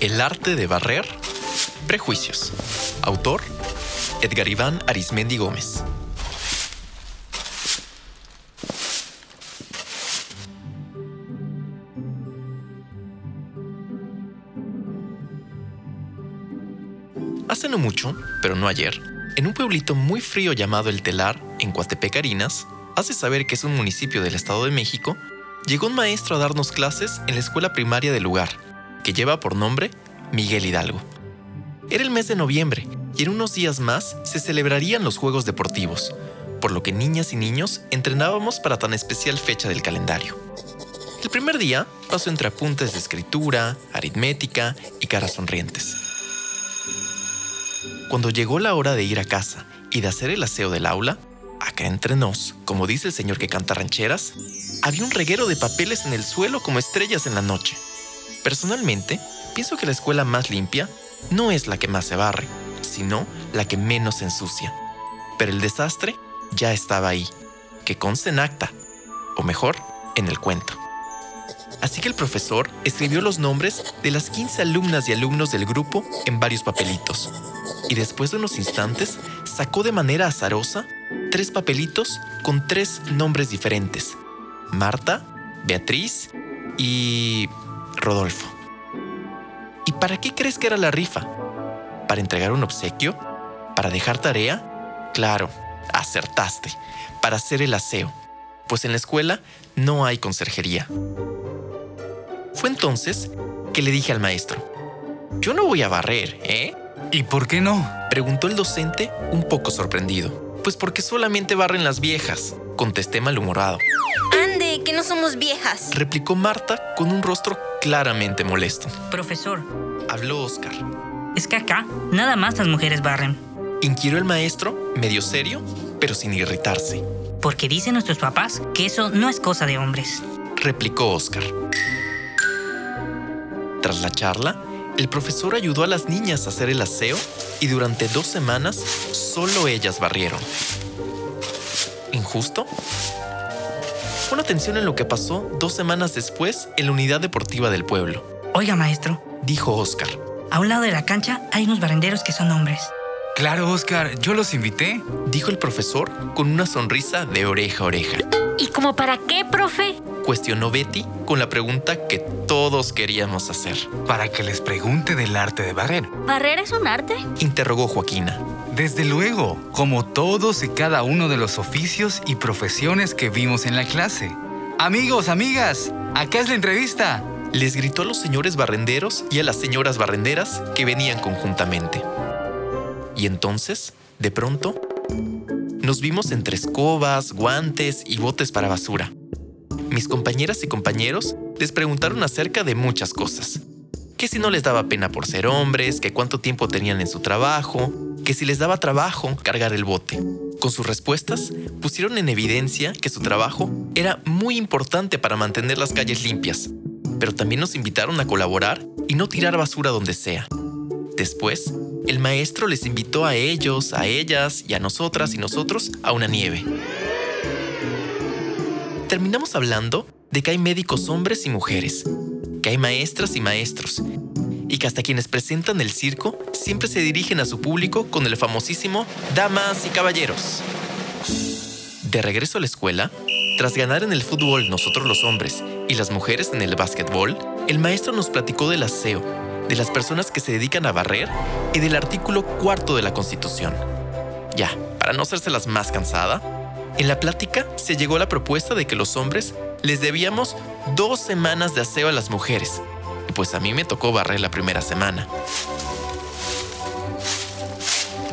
El arte de barrer. Prejuicios. Autor. Edgar Iván Arismendi Gómez. Hace no mucho, pero no ayer, en un pueblito muy frío llamado El Telar, en Coatepec, Arinas, hace saber que es un municipio del Estado de México, llegó un maestro a darnos clases en la escuela primaria del lugar, que lleva por nombre Miguel Hidalgo. Era el mes de noviembre y en unos días más se celebrarían los Juegos Deportivos, por lo que niñas y niños entrenábamos para tan especial fecha del calendario. El primer día pasó entre apuntes de escritura, aritmética y caras sonrientes. Cuando llegó la hora de ir a casa y de hacer el aseo del aula, acá entre nos, como dice el señor que canta rancheras, había un reguero de papeles en el suelo como estrellas en la noche. Personalmente, pienso que la escuela más limpia no es la que más se barre, sino la que menos se ensucia. Pero el desastre ya estaba ahí, que conste en acta, o mejor, en el cuento. Así que el profesor escribió los nombres de las 15 alumnas y alumnos del grupo en varios papelitos, y después de unos instantes sacó de manera azarosa tres papelitos con tres nombres diferentes. Marta, Beatriz y Rodolfo. ¿Y para qué crees que era la rifa? ¿Para entregar un obsequio? ¿Para dejar tarea? Claro, acertaste. Para hacer el aseo. Pues en la escuela no hay conserjería. Fue entonces que le dije al maestro, yo no voy a barrer, ¿eh? ¿Y por qué no? Preguntó el docente un poco sorprendido. Pues porque solamente barren las viejas, contesté malhumorado. Ande, que no somos viejas. Replicó Marta con un rostro claramente molesto. Profesor, Habló Oscar. es que acá nada más las mujeres barren. Inquirió el maestro, medio serio, pero sin irritarse. Porque dicen nuestros papás que eso no es cosa de hombres. Replicó Oscar. Tras la charla, el profesor ayudó a las niñas a hacer el aseo y durante dos semanas solo ellas barrieron. ¿Injusto? Pon atención en lo que pasó dos semanas después en la unidad deportiva del pueblo, Oiga, maestro, dijo Oscar. a un lado de la cancha hay unos barrenderos que son hombres. Claro, Oscar, yo los invité. Dijo el profesor con una sonrisa de oreja a oreja. ¿Y como para qué, profe? Cuestionó Betty con la pregunta que todos queríamos hacer. Para que les pregunte del arte de barrer. ¿Barrer es un arte? Interrogó Joaquina. Desde luego, como todos y cada uno de los oficios y profesiones que vimos en la clase. Amigos, amigas, acá es la entrevista. Les gritó a los señores barrenderos y a las señoras barrenderas que venían conjuntamente. Y entonces, de pronto, nos vimos entre escobas, guantes y botes para basura. Mis compañeras y compañeros les preguntaron acerca de muchas cosas. Que si no les daba pena por ser hombres, que cuánto tiempo tenían en su trabajo, que si les daba trabajo cargar el bote. Con sus respuestas, pusieron en evidencia que su trabajo era muy importante para mantener las calles limpias, pero también nos invitaron a colaborar y no tirar basura donde sea. Después, el maestro les invitó a ellos, a ellas y a nosotras y nosotros a una nieve. Terminamos hablando de que hay médicos hombres y mujeres, que hay maestras y maestros, y que hasta quienes presentan el circo siempre se dirigen a su público con el famosísimo Damas y Caballeros. De regreso a la escuela, tras ganar en el fútbol nosotros los hombres y las mujeres en el básquetbol, el maestro nos platicó del aseo, de las personas que se dedican a barrer y del artículo cuarto de la Constitución. Ya, para no hacérselas más cansada, en la plática se llegó a la propuesta de que los hombres les debíamos dos semanas de aseo a las mujeres, pues a mí me tocó barrer la primera semana.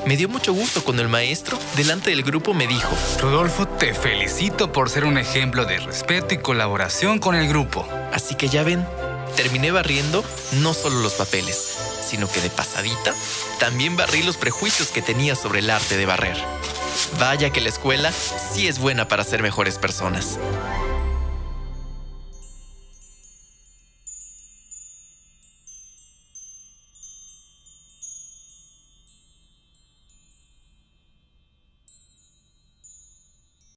Me dio mucho gusto cuando el maestro, delante del grupo, me dijo, Rodolfo, te felicito por ser un ejemplo de respeto y colaboración con el grupo. Así que ya ven, terminé barriendo no solo los papeles, sino que de pasadita también barrí los prejuicios que tenía sobre el arte de barrer. Vaya que la escuela sí es buena para ser mejores personas.